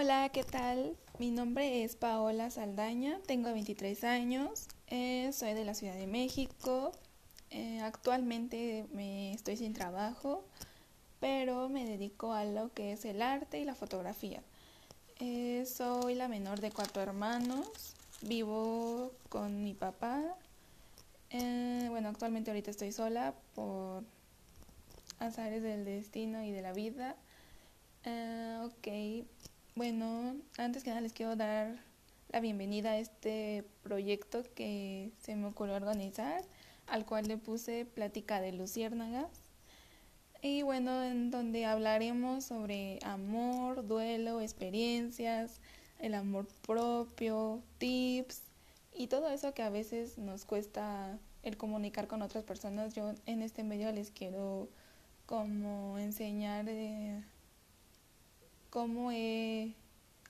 Hola, ¿qué tal? Mi nombre es Paola Saldaña, tengo 23 años, eh, soy de la Ciudad de México. Eh, actualmente me estoy sin trabajo, pero me dedico a lo que es el arte y la fotografía. Eh, soy la menor de cuatro hermanos, vivo con mi papá. bueno, actualmente ahorita estoy sola por azares del destino y de la vida. ok, bueno, antes que nada les quiero dar la bienvenida a este proyecto que se me ocurrió organizar, al cual le puse Plática de Luciérnagas. Y bueno, en donde hablaremos sobre amor, duelo, experiencias, el amor propio, tips y todo eso que a veces nos cuesta el comunicar con otras personas. Yo en este medio les quiero como enseñar eh, cómo he,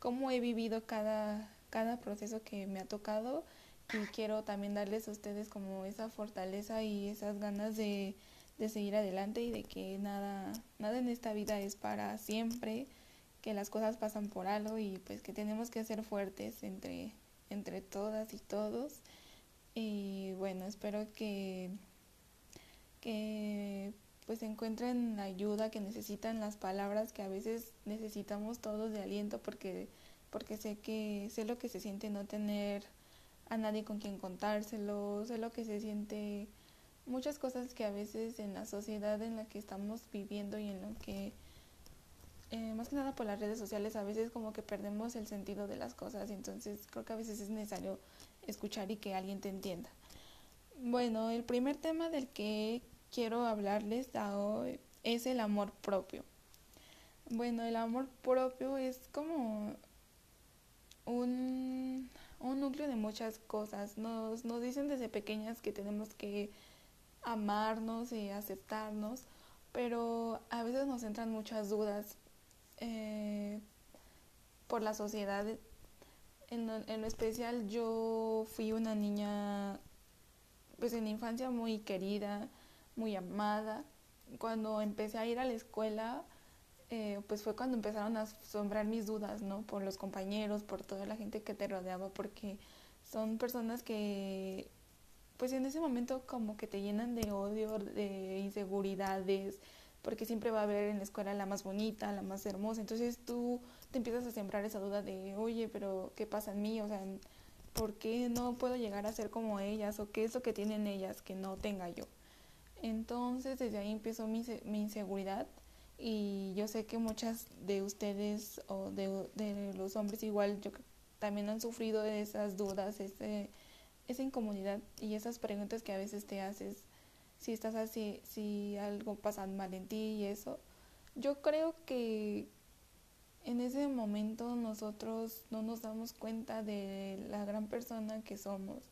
cómo he vivido cada, cada proceso que me ha tocado y quiero también darles a ustedes como esa fortaleza y esas ganas de, de seguir adelante y de que nada, nada en esta vida es para siempre, que las cosas pasan por algo y pues que tenemos que ser fuertes entre, entre todas y todos. Y bueno, espero que, que pues encuentren la ayuda que necesitan, las palabras que a veces necesitamos todos de aliento porque, porque sé que sé lo que se siente no tener a nadie con quien contárselo, sé lo que se siente muchas cosas que a veces en la sociedad en la que estamos viviendo y en lo que eh, más que nada por las redes sociales a veces como que perdemos el sentido de las cosas entonces creo que a veces es necesario escuchar y que alguien te entienda. Bueno, el primer tema del que quiero hablarles hoy es el amor propio. Bueno, el amor propio es como un, un núcleo de muchas cosas. Nos, nos dicen desde pequeñas que tenemos que amarnos y aceptarnos, pero a veces nos entran muchas dudas eh, por la sociedad. En en lo especial yo fui una niña, pues en infancia muy querida, muy amada. Cuando empecé a ir a la escuela, eh, pues fue cuando empezaron a sombrar mis dudas, ¿no? Por los compañeros, por toda la gente que te rodeaba, porque son personas que, pues en ese momento como que te llenan de odio, de inseguridades, porque siempre va a haber en la escuela la más bonita, la más hermosa. Entonces tú te empiezas a sembrar esa duda de, oye, pero ¿qué pasa en mí? O sea, ¿por qué no puedo llegar a ser como ellas? ¿O qué es lo que tienen ellas que no tenga yo? Entonces desde ahí empezó mi, mi inseguridad y yo sé que muchas de ustedes o de, de, los hombres igual yo también han sufrido esas dudas, ese, esa incomodidad y esas preguntas que a veces te haces si estás así, si algo pasa mal en ti y eso. Yo creo que en ese momento nosotros no nos damos cuenta de la gran persona que somos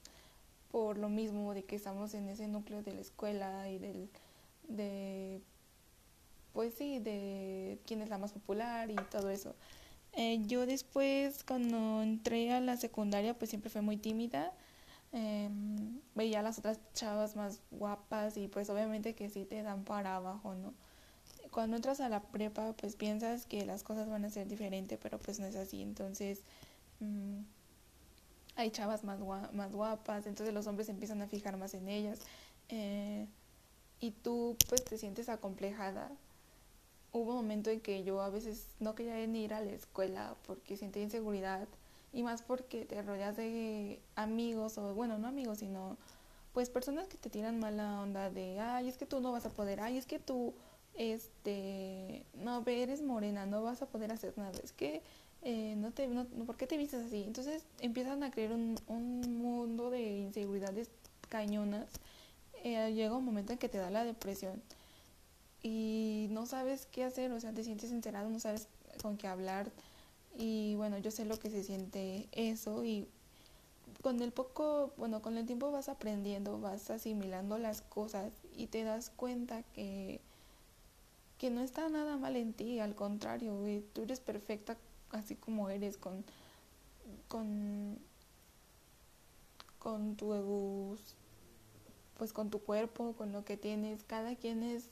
por lo mismo de que estamos en ese núcleo de la escuela y del de pues sí de quién es la más popular y todo eso. Eh, yo después cuando entré a la secundaria pues siempre fue muy tímida. Eh, veía a las otras chavas más guapas y pues obviamente que sí te dan para abajo no cuando entras a la prepa pues piensas que las cosas van a ser diferentes pero pues no es así. Entonces mmm, hay chavas más, más guapas, entonces los hombres empiezan a fijar más en ellas eh, y tú pues te sientes acomplejada. Hubo un momento en que yo a veces no quería ir a la escuela porque sentía inseguridad y más porque te rodeas de amigos o bueno, no amigos, sino pues personas que te tiran mala onda de, ay, es que tú no vas a poder, ay, es que tú, este, no, eres morena, no vas a poder hacer nada, es que eh, no te, no, ¿por qué te vistes así? Entonces empiezan a crear un, un mundo de inseguridades cañonas. Eh, llega un momento en que te da la depresión y no sabes qué hacer, o sea, te sientes encerrado, no sabes con qué hablar. Y bueno, yo sé lo que se siente eso y con el poco, bueno, con el tiempo vas aprendiendo, vas asimilando las cosas y te das cuenta que, que no está nada mal en ti, al contrario, tú eres perfecta así como eres, con, con, con tu pues con tu cuerpo, con lo que tienes, cada quien es,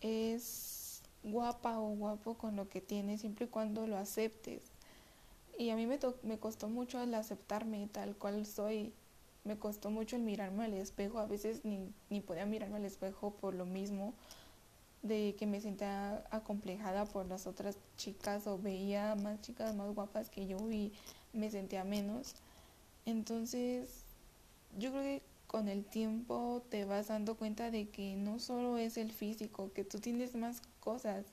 es guapa o guapo con lo que tienes siempre y cuando lo aceptes. Y a mí me, me costó mucho el aceptarme tal cual soy. Me costó mucho el mirarme al espejo. A veces ni, ni podía mirarme al espejo por lo mismo de que me sentía acomplejada por las otras chicas o veía más chicas más guapas que yo y me sentía menos. Entonces, yo creo que con el tiempo te vas dando cuenta de que no solo es el físico, que tú tienes más cosas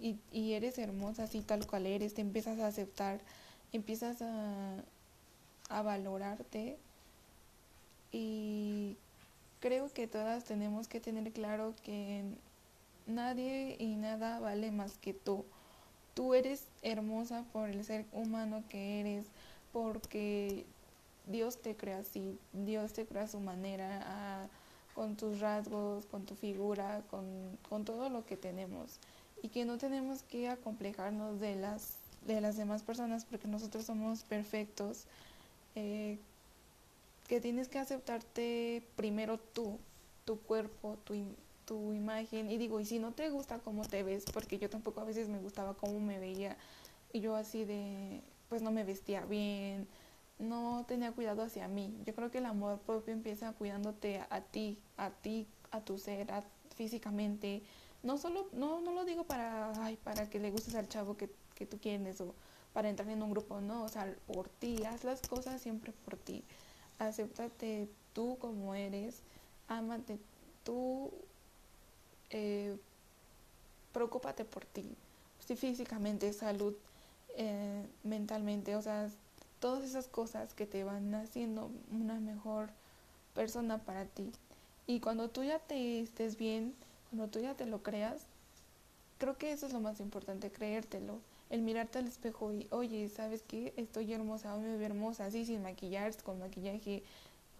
y, eres hermosa así tal cual eres, te empiezas a aceptar, empiezas a, a valorarte y creo que todas tenemos que tener claro que nadie y nada vale más que tú. Tú eres hermosa por el ser humano que eres, porque Dios te crea así, Dios te crea a su manera, con tus rasgos, con tu figura, con, con, todo lo que tenemos. Y que no tenemos que acomplejarnos de las, de las demás personas porque nosotros somos perfectos. Eh, que tienes que aceptarte primero tú, tu cuerpo, tu, tu imagen y digo, y si no te gusta cómo te ves, porque yo tampoco a veces me gustaba cómo me veía y yo así de, pues no me vestía bien, no tenía cuidado hacia mí. Yo creo que el amor propio empieza cuidándote a, ti, a ti, a tu ser, físicamente. No solo, no, no lo digo para, ay, para que le gustes al chavo que, que tú quieres o para entrar en un grupo, no, o sea, por ti, haz las cosas siempre por ti. Acéptate tú como eres, ámate tú eh, preocúpate por ti, si físicamente, salud, eh, mentalmente, o sea, todas esas cosas que te van haciendo una mejor persona para ti. Y cuando tú ya te estés bien, cuando tú ya te lo creas, creo que eso es lo más importante, creértelo. El mirarte al espejo y, oye, ¿sabes qué? Estoy hermosa, hoy me veo hermosa, así sin maquillar, con maquillaje,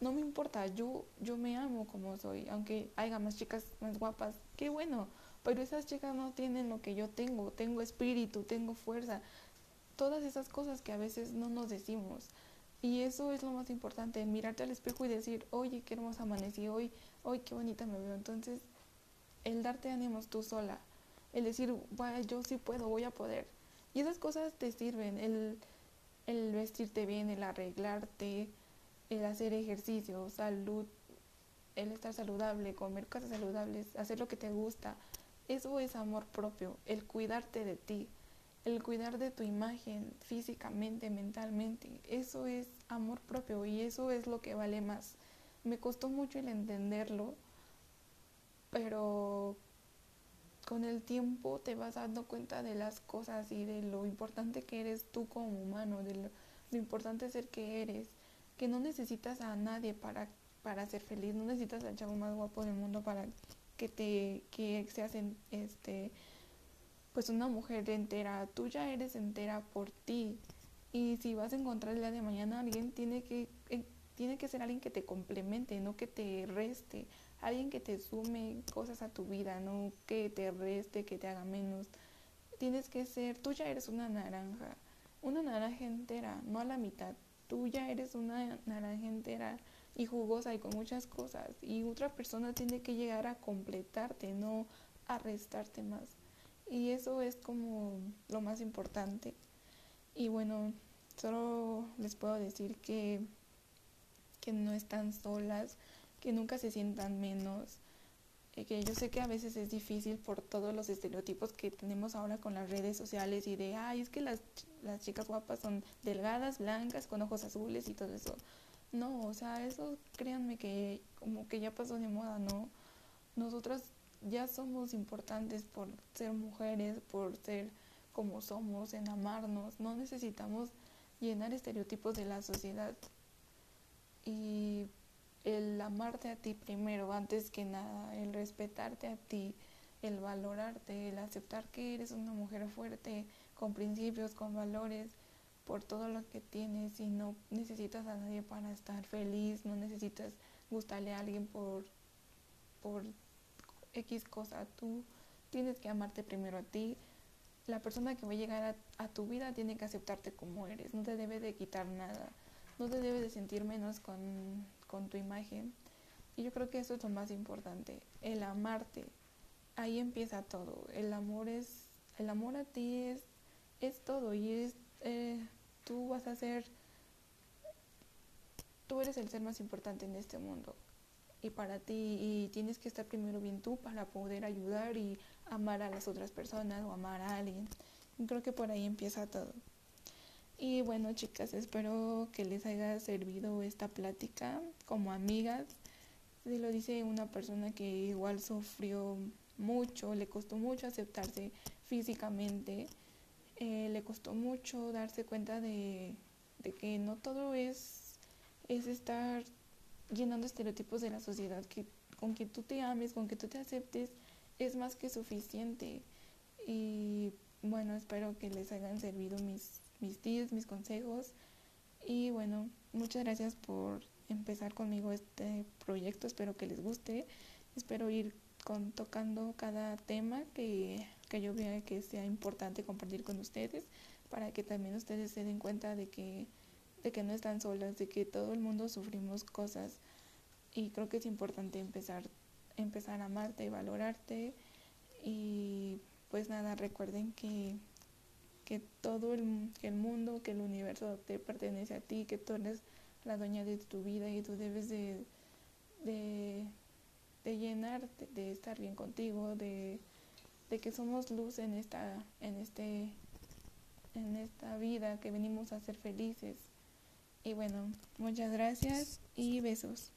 no me importa, yo, yo me amo como soy, aunque haya más chicas más guapas, qué bueno, pero esas chicas no tienen lo que yo tengo, tengo espíritu, tengo fuerza, todas esas cosas que a veces no nos decimos. Y eso es lo más importante, mirarte al espejo y decir, oye, qué hermosa amanecí hoy, hoy qué bonita me veo. Entonces, el darte ánimos tú sola, el decir, yo sí puedo, voy a poder. Y esas cosas te sirven, el, el vestirte bien, el arreglarte, el hacer ejercicio, salud, el estar saludable, comer cosas saludables, hacer lo que te gusta, eso es amor propio, el cuidarte de ti, el cuidar de tu imagen físicamente, mentalmente, eso es amor propio y eso es lo que vale más. Me costó mucho el entenderlo, pero con el tiempo te vas dando cuenta de las cosas y de lo importante que eres tú como humano, de lo, lo importante ser que eres que no necesitas a nadie para, para ser feliz, no necesitas al chavo más guapo del mundo para que te que seas este pues una mujer entera, tú ya eres entera por ti. Y si vas a encontrar el día de mañana alguien tiene que eh, tiene que ser alguien que te complemente, no que te reste, alguien que te sume cosas a tu vida, no que te reste, que te haga menos. Tienes que ser, tú ya eres una naranja, una naranja entera, no a la mitad tú ya eres una naranja entera y jugosa y con muchas cosas y otra persona tiene que llegar a completarte, no a restarte más. Y eso es como lo más importante. Y bueno, solo les puedo decir que, que no están solas, que nunca se sientan menos, que yo sé que a veces es difícil por todos los estereotipos que tenemos ahora con las redes sociales y de, ay, es que las, las chicas guapas son delgadas, blancas, con ojos azules y todo eso. No, o sea, eso créanme que como que ya pasó de moda, ¿no? Nosotras ya somos importantes por ser mujeres, por ser como somos, en amarnos. No necesitamos llenar estereotipos de la sociedad. Y el amarte a ti primero, antes que nada, el respetarte a ti, el valorarte, el aceptar que eres una mujer fuerte, con principios, con valores, por todo lo que tienes y no necesitas a nadie para estar feliz, no necesitas gustarle a alguien por, por X cosa, tú tienes que amarte primero a ti. La persona que va a llegar a, a tu vida tiene que aceptarte como eres, no te debe de quitar nada, no te debe de sentir menos con con tu imagen. Y yo creo que eso es lo más importante, el amarte. Ahí empieza todo. El amor es, el amor a ti es, es todo y es, eh, tú vas a ser, tú eres el ser más importante en este mundo y para ti y tienes que estar primero bien tú para poder ayudar y amar a las otras personas o amar a alguien. creo que por ahí empieza todo. Y bueno, chicas, espero que les haya servido esta plática como amigas. Se lo dice una persona que igual sufrió mucho, le costó mucho aceptarse físicamente, eh, le costó mucho darse cuenta de, que no todo es, es estar llenando estereotipos de la sociedad, que con que tú te ames, con que tú te aceptes, es más que suficiente. Y bueno, espero que les hayan servido mis mis tips, mis consejos. Y bueno, muchas gracias por empezar conmigo este proyecto. Espero que les guste. Espero ir con, tocando cada tema que, que yo vea que sea importante compartir con ustedes para que también ustedes se den cuenta de que, de que no están solas, de que todo el mundo sufrimos cosas. Y creo que es importante empezar, empezar a amarte y valorarte. Y pues nada, recuerden que que todo el, que el mundo, que el universo te pertenece a ti, que tú eres la dueña de tu vida y tú debes de, de, llenarte, de estar bien contigo, de, de que somos luz en esta, en este, en esta vida, que venimos a ser felices. Y bueno, muchas gracias y besos.